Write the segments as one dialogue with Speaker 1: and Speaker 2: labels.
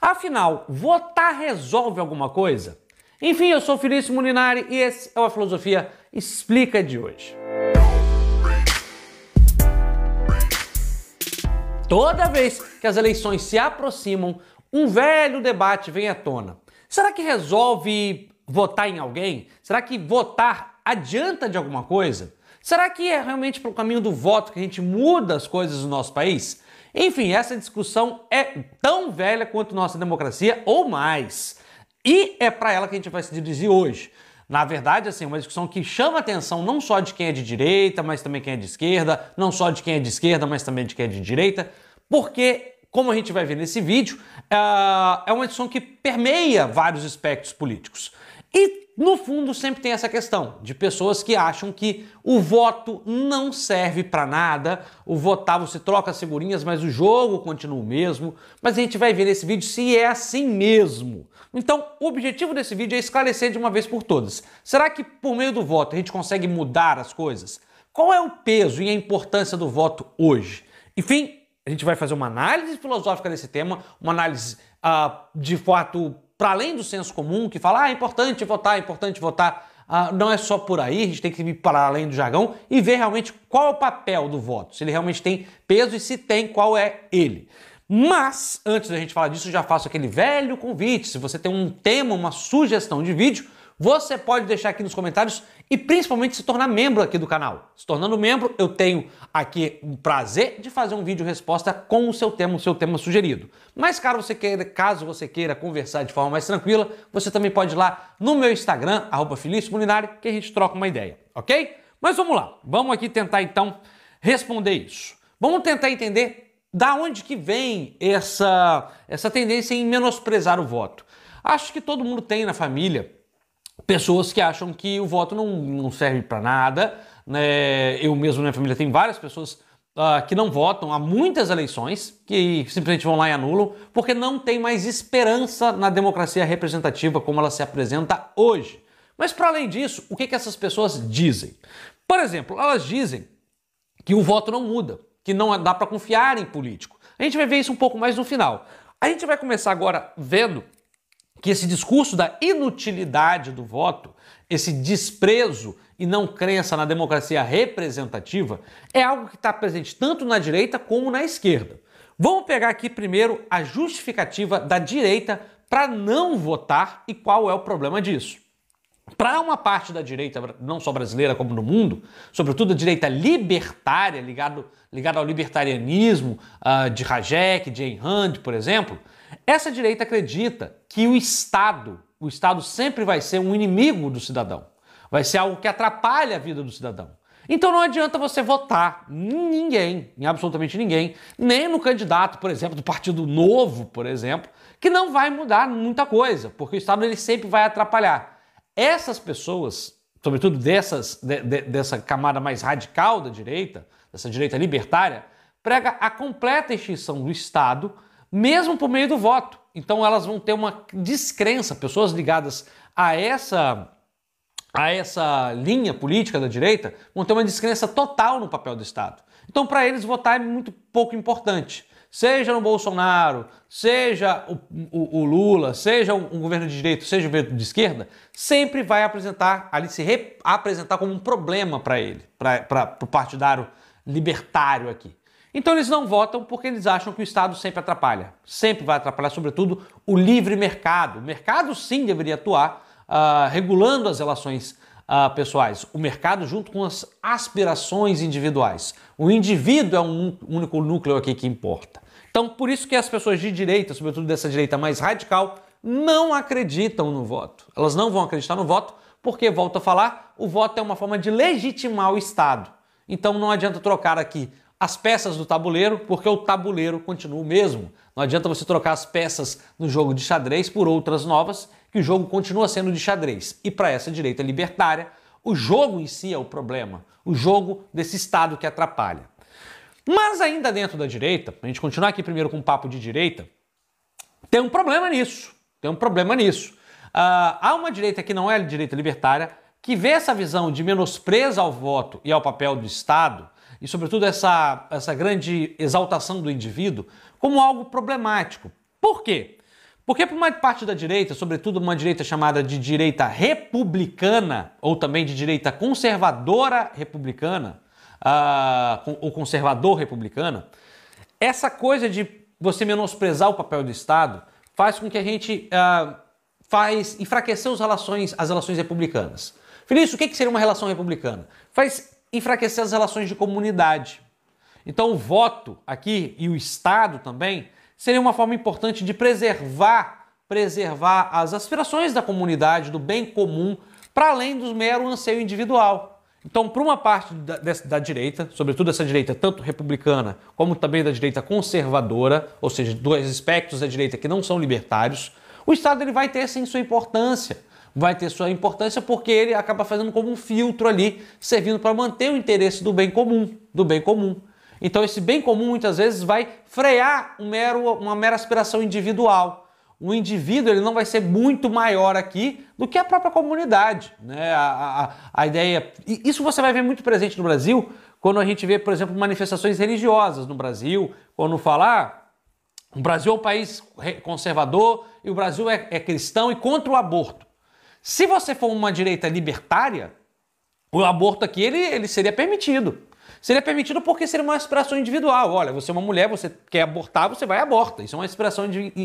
Speaker 1: Afinal, votar resolve alguma coisa? Enfim, eu sou Felício Mulinari e esse é o A Filosofia Explica de hoje. Toda vez que as eleições se aproximam, um velho debate vem à tona. Será que resolve votar em alguém? Será que votar adianta de alguma coisa? Será que é realmente pelo caminho do voto que a gente muda as coisas no nosso país? Enfim, essa discussão é tão velha quanto nossa democracia ou mais. E é para ela que a gente vai se dirigir hoje. Na verdade, assim, uma discussão que chama atenção não só de quem é de direita, mas também quem é de esquerda, não só de quem é de esquerda, mas também de quem é de direita, porque, como a gente vai ver nesse vídeo, é uma discussão que permeia vários aspectos políticos. E no fundo sempre tem essa questão de pessoas que acham que o voto não serve para nada, o votar você troca as figurinhas, mas o jogo continua o mesmo. Mas a gente vai ver nesse vídeo se é assim mesmo. Então, o objetivo desse vídeo é esclarecer de uma vez por todas. Será que por meio do voto a gente consegue mudar as coisas? Qual é o peso e a importância do voto hoje? Enfim, a gente vai fazer uma análise filosófica desse tema, uma análise uh, de fato para além do senso comum, que fala, ah, é importante votar, é importante votar. Uh, não é só por aí, a gente tem que ir para além do jargão e ver realmente qual é o papel do voto, se ele realmente tem peso e se tem, qual é ele. Mas, antes da gente falar disso, já faço aquele velho convite. Se você tem um tema, uma sugestão de vídeo, você pode deixar aqui nos comentários e principalmente se tornar membro aqui do canal. Se tornando membro, eu tenho aqui o prazer de fazer um vídeo resposta com o seu tema, o seu tema sugerido. Mas caso você queira, caso você queira conversar de forma mais tranquila, você também pode ir lá no meu Instagram, arroba que a gente troca uma ideia, ok? Mas vamos lá, vamos aqui tentar então responder isso. Vamos tentar entender da onde que vem essa, essa tendência em menosprezar o voto. Acho que todo mundo tem na família pessoas que acham que o voto não, não serve para nada. Né? Eu mesmo na minha família tenho várias pessoas uh, que não votam há muitas eleições, que simplesmente vão lá e anulam, porque não tem mais esperança na democracia representativa como ela se apresenta hoje. Mas para além disso, o que, que essas pessoas dizem? Por exemplo, elas dizem que o voto não muda, que não dá para confiar em político. A gente vai ver isso um pouco mais no final. A gente vai começar agora vendo que esse discurso da inutilidade do voto, esse desprezo e não crença na democracia representativa, é algo que está presente tanto na direita como na esquerda. Vamos pegar aqui primeiro a justificativa da direita para não votar e qual é o problema disso. Para uma parte da direita, não só brasileira como no mundo, sobretudo a direita libertária, ligado, ligado ao libertarianismo uh, de Hayek, de Ayn Rand, por exemplo, essa direita acredita que o Estado, o Estado sempre vai ser um inimigo do cidadão, vai ser algo que atrapalha a vida do cidadão. Então não adianta você votar em ninguém, em absolutamente ninguém, nem no candidato, por exemplo, do Partido Novo, por exemplo, que não vai mudar muita coisa, porque o Estado ele sempre vai atrapalhar. Essas pessoas, sobretudo dessas, de, de, dessa camada mais radical da direita, dessa direita libertária, prega a completa extinção do Estado mesmo por meio do voto. Então elas vão ter uma descrença, pessoas ligadas a essa a essa linha política da direita vão ter uma descrença total no papel do Estado. Então, para eles, votar é muito pouco importante. Seja no Bolsonaro, seja o, o, o Lula, seja um, um, governo de direita, seja um governo de esquerda, sempre vai apresentar ali se apresentar como um problema para ele, para o partidário libertário aqui. Então eles não votam porque eles acham que o Estado sempre atrapalha. Sempre vai atrapalhar, sobretudo, o livre mercado. O mercado sim deveria atuar uh, regulando as relações uh, pessoais. O mercado junto com as aspirações individuais. O indivíduo é um único núcleo aqui que importa. Então, por isso que as pessoas de direita, sobretudo dessa direita mais radical, não acreditam no voto. Elas não vão acreditar no voto porque, volto a falar, o voto é uma forma de legitimar o Estado. Então não adianta trocar aqui as peças do tabuleiro, porque o tabuleiro continua o mesmo. Não adianta você trocar as peças no jogo de xadrez por outras novas, que o jogo continua sendo de xadrez. E para essa direita libertária, o jogo em si é o problema, o jogo desse Estado que atrapalha. Mas ainda dentro da direita, a gente continuar aqui primeiro com um papo de direita, tem um problema nisso. Tem um problema nisso. Uh, há uma direita que não é direita libertária, que vê essa visão de menosprezo ao voto e ao papel do Estado e, sobretudo, essa, essa grande exaltação do indivíduo como algo problemático. Por quê? Porque para uma parte da direita, sobretudo uma direita chamada de direita republicana, ou também de direita conservadora republicana, uh, ou conservador republicana, essa coisa de você menosprezar o papel do Estado faz com que a gente uh, faz enfraquecer as relações, as relações republicanas. Felício, o que seria uma relação republicana? Faz enfraquecer as relações de comunidade. Então o voto aqui e o Estado também seria uma forma importante de preservar preservar as aspirações da comunidade, do bem comum, para além do mero anseio individual. Então, para uma parte da, da, direita, sobretudo essa direita tanto republicana como também da direita conservadora, ou seja, dois aspectos da direita que não são libertários, o Estado ele vai ter sim sua importância. Vai ter sua importância porque ele acaba fazendo como um filtro ali, servindo para manter o interesse do bem comum, do bem comum. Então esse bem comum muitas vezes vai frear um mero, uma mera aspiração individual. O indivíduo ele não vai ser muito maior aqui do que a própria comunidade. Né? A, a, a ideia. Isso você vai ver muito presente no Brasil quando a gente vê, por exemplo, manifestações religiosas no Brasil, quando falar. O Brasil é um país conservador e o Brasil é, é cristão e contra o aborto. Se você for uma direita libertária, o aborto aqui ele, ele seria permitido. Seria permitido porque seria uma aspiração individual. Olha, você é uma mulher, você quer abortar, você vai e aborta. Isso é uma aspiração,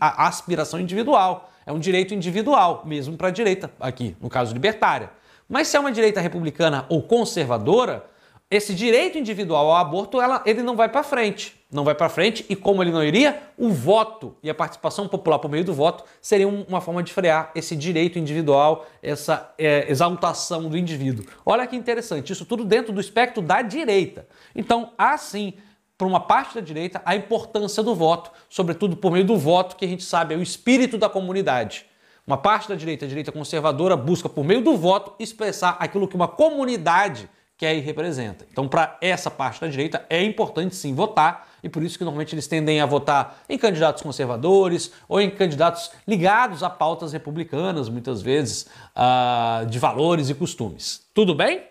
Speaker 1: aspiração individual. É um direito individual, mesmo para a direita, aqui, no caso libertária. Mas se é uma direita republicana ou conservadora, esse direito individual ao aborto, ela, ele não vai para frente. Não vai para frente e como ele não iria, o voto e a participação popular por meio do voto seria uma forma de frear esse direito individual, essa é, exaltação do indivíduo. Olha que interessante, isso tudo dentro do espectro da direita. Então, há sim, para uma parte da direita, a importância do voto, sobretudo por meio do voto, que a gente sabe é o espírito da comunidade. Uma parte da direita, a direita conservadora, busca por meio do voto expressar aquilo que uma comunidade quer e representa. Então, para essa parte da direita, é importante sim votar, e por isso que normalmente eles tendem a votar em candidatos conservadores ou em candidatos ligados a pautas republicanas, muitas vezes, uh, de valores e costumes. Tudo bem?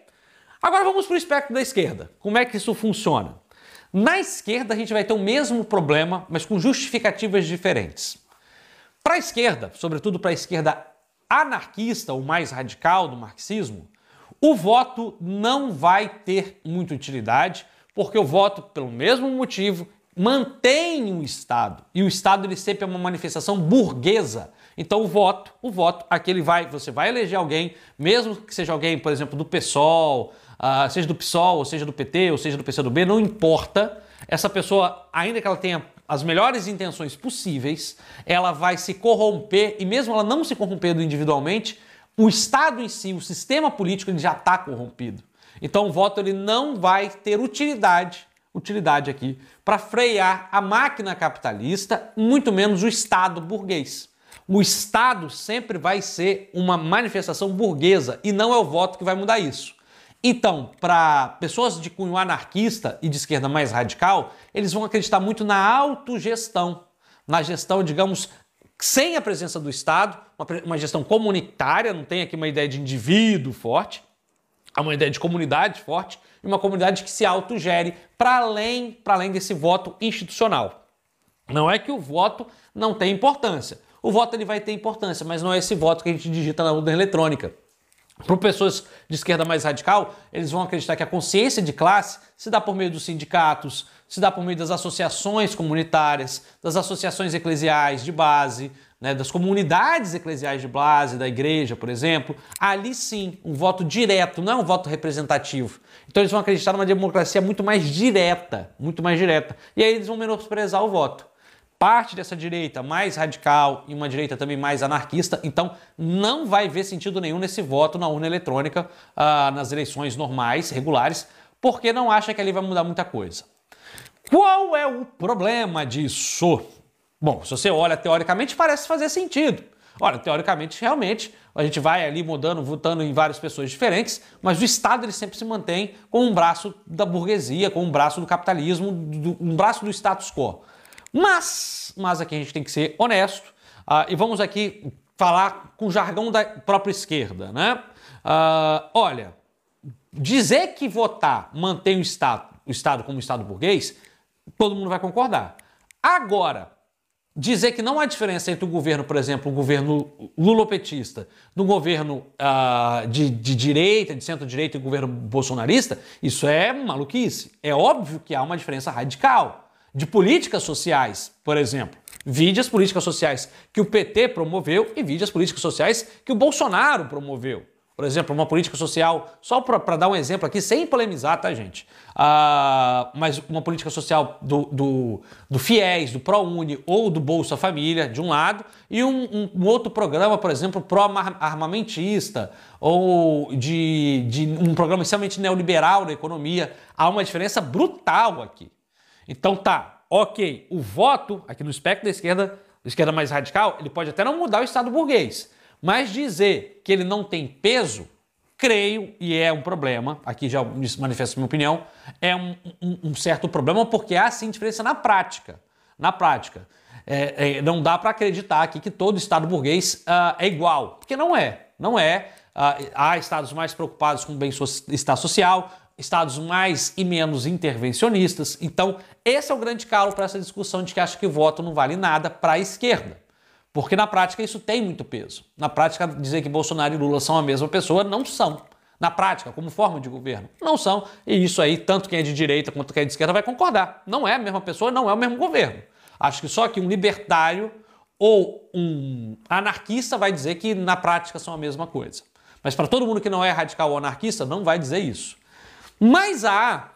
Speaker 1: Agora vamos para o espectro da esquerda. Como é que isso funciona? Na esquerda, a gente vai ter o mesmo problema, mas com justificativas diferentes. Para a esquerda, sobretudo para a esquerda anarquista, ou mais radical do marxismo, o voto não vai ter muita utilidade, porque o voto, pelo mesmo motivo, mantém o Estado. E o Estado ele sempre é uma manifestação burguesa. Então o voto, o voto, aquele vai, você vai eleger alguém, mesmo que seja alguém, por exemplo, do PSOL, uh, seja do PSOL, ou seja do PT, ou seja do PCdoB, não importa. Essa pessoa, ainda que ela tenha as melhores intenções possíveis, ela vai se corromper e mesmo ela não se corrompendo individualmente, o Estado em si, o sistema político, ele já está corrompido. Então o voto ele não vai ter utilidade, utilidade aqui, para frear a máquina capitalista, muito menos o Estado burguês. O Estado sempre vai ser uma manifestação burguesa e não é o voto que vai mudar isso. Então, para pessoas de cunho anarquista e de esquerda mais radical, eles vão acreditar muito na autogestão, na gestão, digamos, sem a presença do Estado, uma, uma gestão comunitária, não tem aqui uma ideia de indivíduo forte, há uma ideia de comunidade forte e uma comunidade que se autogere para além, para além desse voto institucional. Não é que o voto não tem importância. O voto ele vai ter importância, mas não é esse voto que a gente digita na urna eletrônica. Para pessoas de esquerda mais radical, eles vão acreditar que a consciência de classe se dá por meio dos sindicatos, se dá por meio das associações comunitárias, das associações eclesiais de base, né, das comunidades eclesiais de base, da igreja, por exemplo. Ali sim, um voto direto, não é um voto representativo. Então eles vão acreditar numa democracia muito mais direta, muito mais direta. E aí eles vão menosprezar o voto parte dessa direita mais radical e uma direita também mais anarquista, então não vai ver sentido nenhum nesse voto na urna eletrônica uh, nas eleições normais, regulares, porque não acha que ali vai mudar muita coisa. Qual é o problema disso? Bom, se você olha teoricamente, parece fazer sentido. Olha, teoricamente, realmente, a gente vai ali mudando, votando em várias pessoas diferentes, mas o Estado ele sempre se mantém com um braço da burguesia, com um braço do capitalismo, do, um braço do status quo. Mas, mas aqui a gente tem que ser honesto uh, e vamos aqui falar com o jargão da própria esquerda, né? Uh, olha, dizer que votar mantém o Estado, o Estado como Estado burguês, todo mundo vai concordar. Agora, dizer que não há diferença entre o governo, por exemplo, o governo lulopetista, do governo uh, de, de, direita, de centro-direita e o governo bolsonarista, isso é maluquice. É óbvio que há uma diferença radical de políticas sociais, por exemplo. Vide as políticas sociais que o PT promoveu e vide as políticas sociais que o Bolsonaro promoveu. Por exemplo, uma política social, só para dar um exemplo aqui, sem polemizar, tá, gente? Ah, mas uma política social do, do, do FIES, do ProUni ou do Bolsa Família, de um lado, e um, um, um outro programa, por exemplo, pró-armamentista, ou de, de um programa extremamente neoliberal na economia. Há uma diferença brutal aqui. Então tá, ok, o voto, aqui no espectro da esquerda, da esquerda mais radical, ele pode até não mudar o Estado burguês. Mas dizer que ele não tem peso, creio, e é um problema, aqui já manifesto minha opinião, é um, um, um certo problema porque há sim diferença na prática. Na prática. É, é, não dá para acreditar aqui que todo Estado burguês uh, é igual, porque não é. Não é. Uh, há estados mais preocupados com o bem-estar social, estados mais e menos intervencionistas. Então, esse é o grande calo para essa discussão de que acha que voto não vale nada para a esquerda. Porque na prática isso tem muito peso. Na prática, dizer que Bolsonaro e Lula são a mesma pessoa, não são. Na prática, como forma de governo, não são. E isso aí, tanto quem é de direita quanto quem é de esquerda vai concordar. Não é a mesma pessoa, não é o mesmo governo. Acho que só que um libertário ou um anarquista vai dizer que na prática são a mesma coisa. Mas para todo mundo que não é radical ou anarquista, não vai dizer isso. Mas há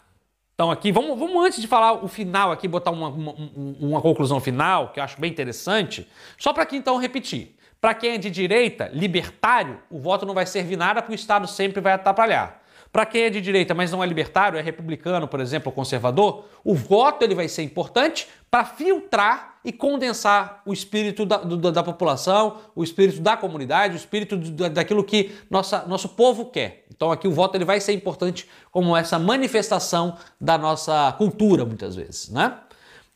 Speaker 1: então aqui, vamos, vamos antes de falar o final aqui, botar uma, uma, uma conclusão final, que eu acho bem interessante, só para aqui então repetir. Para quem é de direita, libertário, o voto não vai servir nada porque o Estado sempre vai atrapalhar. Para quem é de direita, mas não é libertário, é republicano, por exemplo, ou conservador, o voto ele vai ser importante para filtrar e condensar o espírito da, do, da, população, o espírito da comunidade, o espírito do, daquilo que nossa, nosso povo quer. Então aqui o voto ele vai ser importante como essa manifestação da nossa cultura, muitas vezes, né?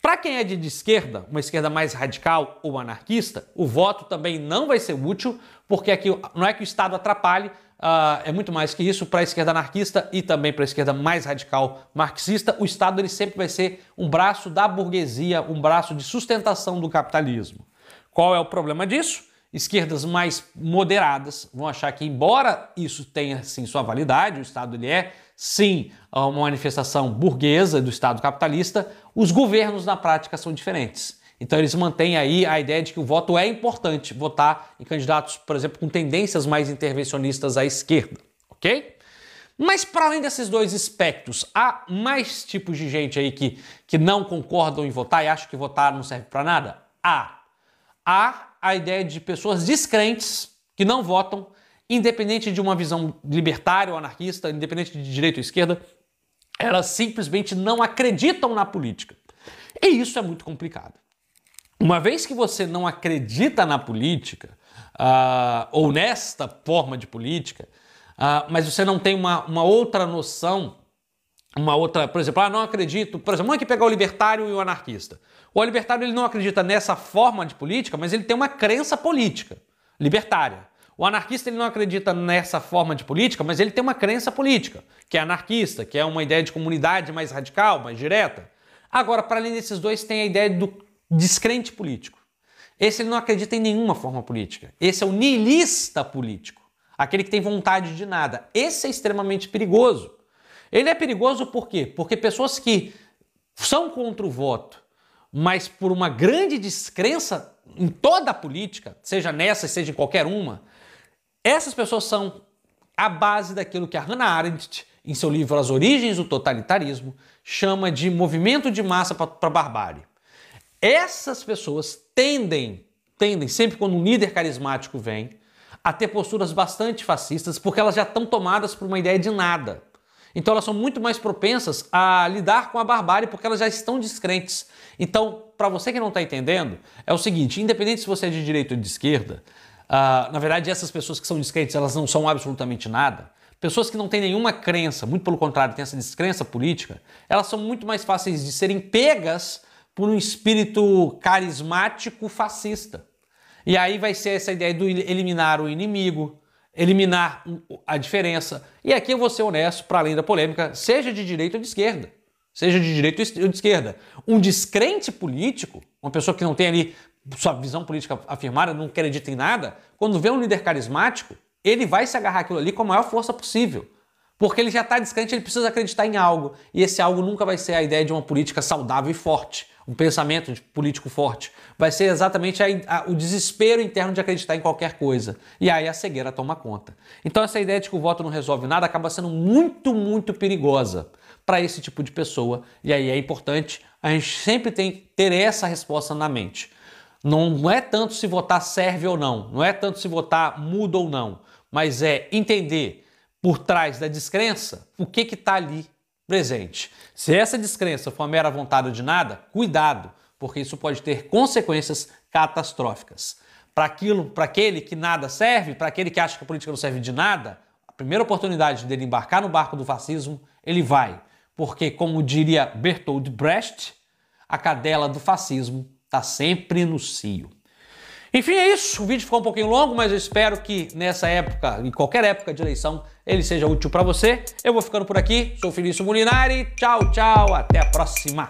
Speaker 1: Para quem é de esquerda, uma esquerda mais radical ou anarquista, o voto também não vai ser útil, porque aqui não é que o Estado atrapalhe, Uh, é muito mais que isso para a esquerda anarquista e também para a esquerda mais radical marxista. O Estado ele sempre vai ser um braço da burguesia, um braço de sustentação do capitalismo. Qual é o problema disso? Esquerdas mais moderadas vão achar que, embora isso tenha sim sua validade, o Estado ele é sim uma manifestação burguesa do Estado capitalista, os governos na prática são diferentes. Então eles mantêm aí a ideia de que o voto é importante, votar em candidatos, por exemplo, com tendências mais intervencionistas à esquerda, ok? Mas para além desses dois aspectos, há mais tipos de gente aí que, que não concordam em votar e acham que votar não serve para nada? Há. Há a ideia de pessoas descrentes que não votam, independente de uma visão libertária ou anarquista, independente de direita ou esquerda, elas simplesmente não acreditam na política. E isso é muito complicado. Uma vez que você não acredita na política, uh, ou nesta forma de política, uh, mas você não tem uma, uma outra noção, uma outra, por exemplo, ah, não acredito, por exemplo, vamos aqui pegar o libertário e o anarquista. O libertário ele não acredita nessa forma de política, mas ele tem uma crença política libertária. O anarquista ele não acredita nessa forma de política, mas ele tem uma crença política, que é anarquista, que é uma ideia de comunidade mais radical, mais direta. Agora, para além desses dois, tem a ideia do descrente político. Esse ele não acredita em nenhuma forma política. Esse é o niilista político, aquele que tem vontade de nada. Esse é extremamente perigoso. Ele é perigoso por quê? Porque pessoas que são contra o voto, mas por uma grande descrença em toda a política, seja nessa, seja em qualquer uma, essas pessoas são a base daquilo que a Hannah Arendt, em seu livro As Origens do Totalitarismo, chama de movimento de massa para a barbárie. Essas pessoas tendem, tendem, sempre quando um líder carismático vem, a ter posturas bastante fascistas, porque elas já estão tomadas por uma ideia de nada. Então elas são muito mais propensas a lidar com a barbárie porque elas já estão descrentes. Então, para você que não está entendendo, é o seguinte: independente se você é de direita ou de esquerda, uh, na verdade essas pessoas que são descrentes elas não são absolutamente nada. Pessoas que não têm nenhuma crença, muito pelo contrário, têm essa descrença política, elas são muito mais fáceis de serem pegas por um espírito carismático fascista. E aí vai ser essa ideia do eliminar o inimigo, eliminar a diferença. E aqui eu vou ser honesto, para além da polêmica, seja de direita ou de esquerda. Seja de direita ou de esquerda. Um descrente político, uma pessoa que não tem ali sua visão política afirmada, não acredita em nada, quando vê um líder carismático, ele vai se agarrar aquilo ali com a maior força possível. Porque ele já está descrente, ele precisa acreditar em algo. E esse algo nunca vai ser a ideia de uma política saudável e forte, um pensamento político forte. Vai ser exatamente a, a, o desespero interno de acreditar em qualquer coisa. E aí a cegueira toma conta. Então essa ideia de que o voto não resolve nada acaba sendo muito, muito perigosa para esse tipo de pessoa. E aí é importante a gente sempre tem, ter essa resposta na mente. Não é tanto se votar serve ou não, não é tanto se votar muda ou não, mas é entender por trás da descrença o que está ali presente. Se essa descrença for mera vontade de nada, cuidado, porque isso pode ter consequências catastróficas. Para aquilo, para aquele que nada serve, para aquele que acha que a política não serve de nada, a primeira oportunidade dele embarcar no barco do fascismo, ele vai. Porque, como diria Bertold Brecht, a cadela do fascismo está sempre no cio. Enfim, é isso. O vídeo ficou um pouquinho longo, mas eu espero que nessa época, em qualquer época de eleição, ele seja útil para você. Eu vou ficando por aqui. Sou Felício Molinari. Tchau, tchau. Até a próxima.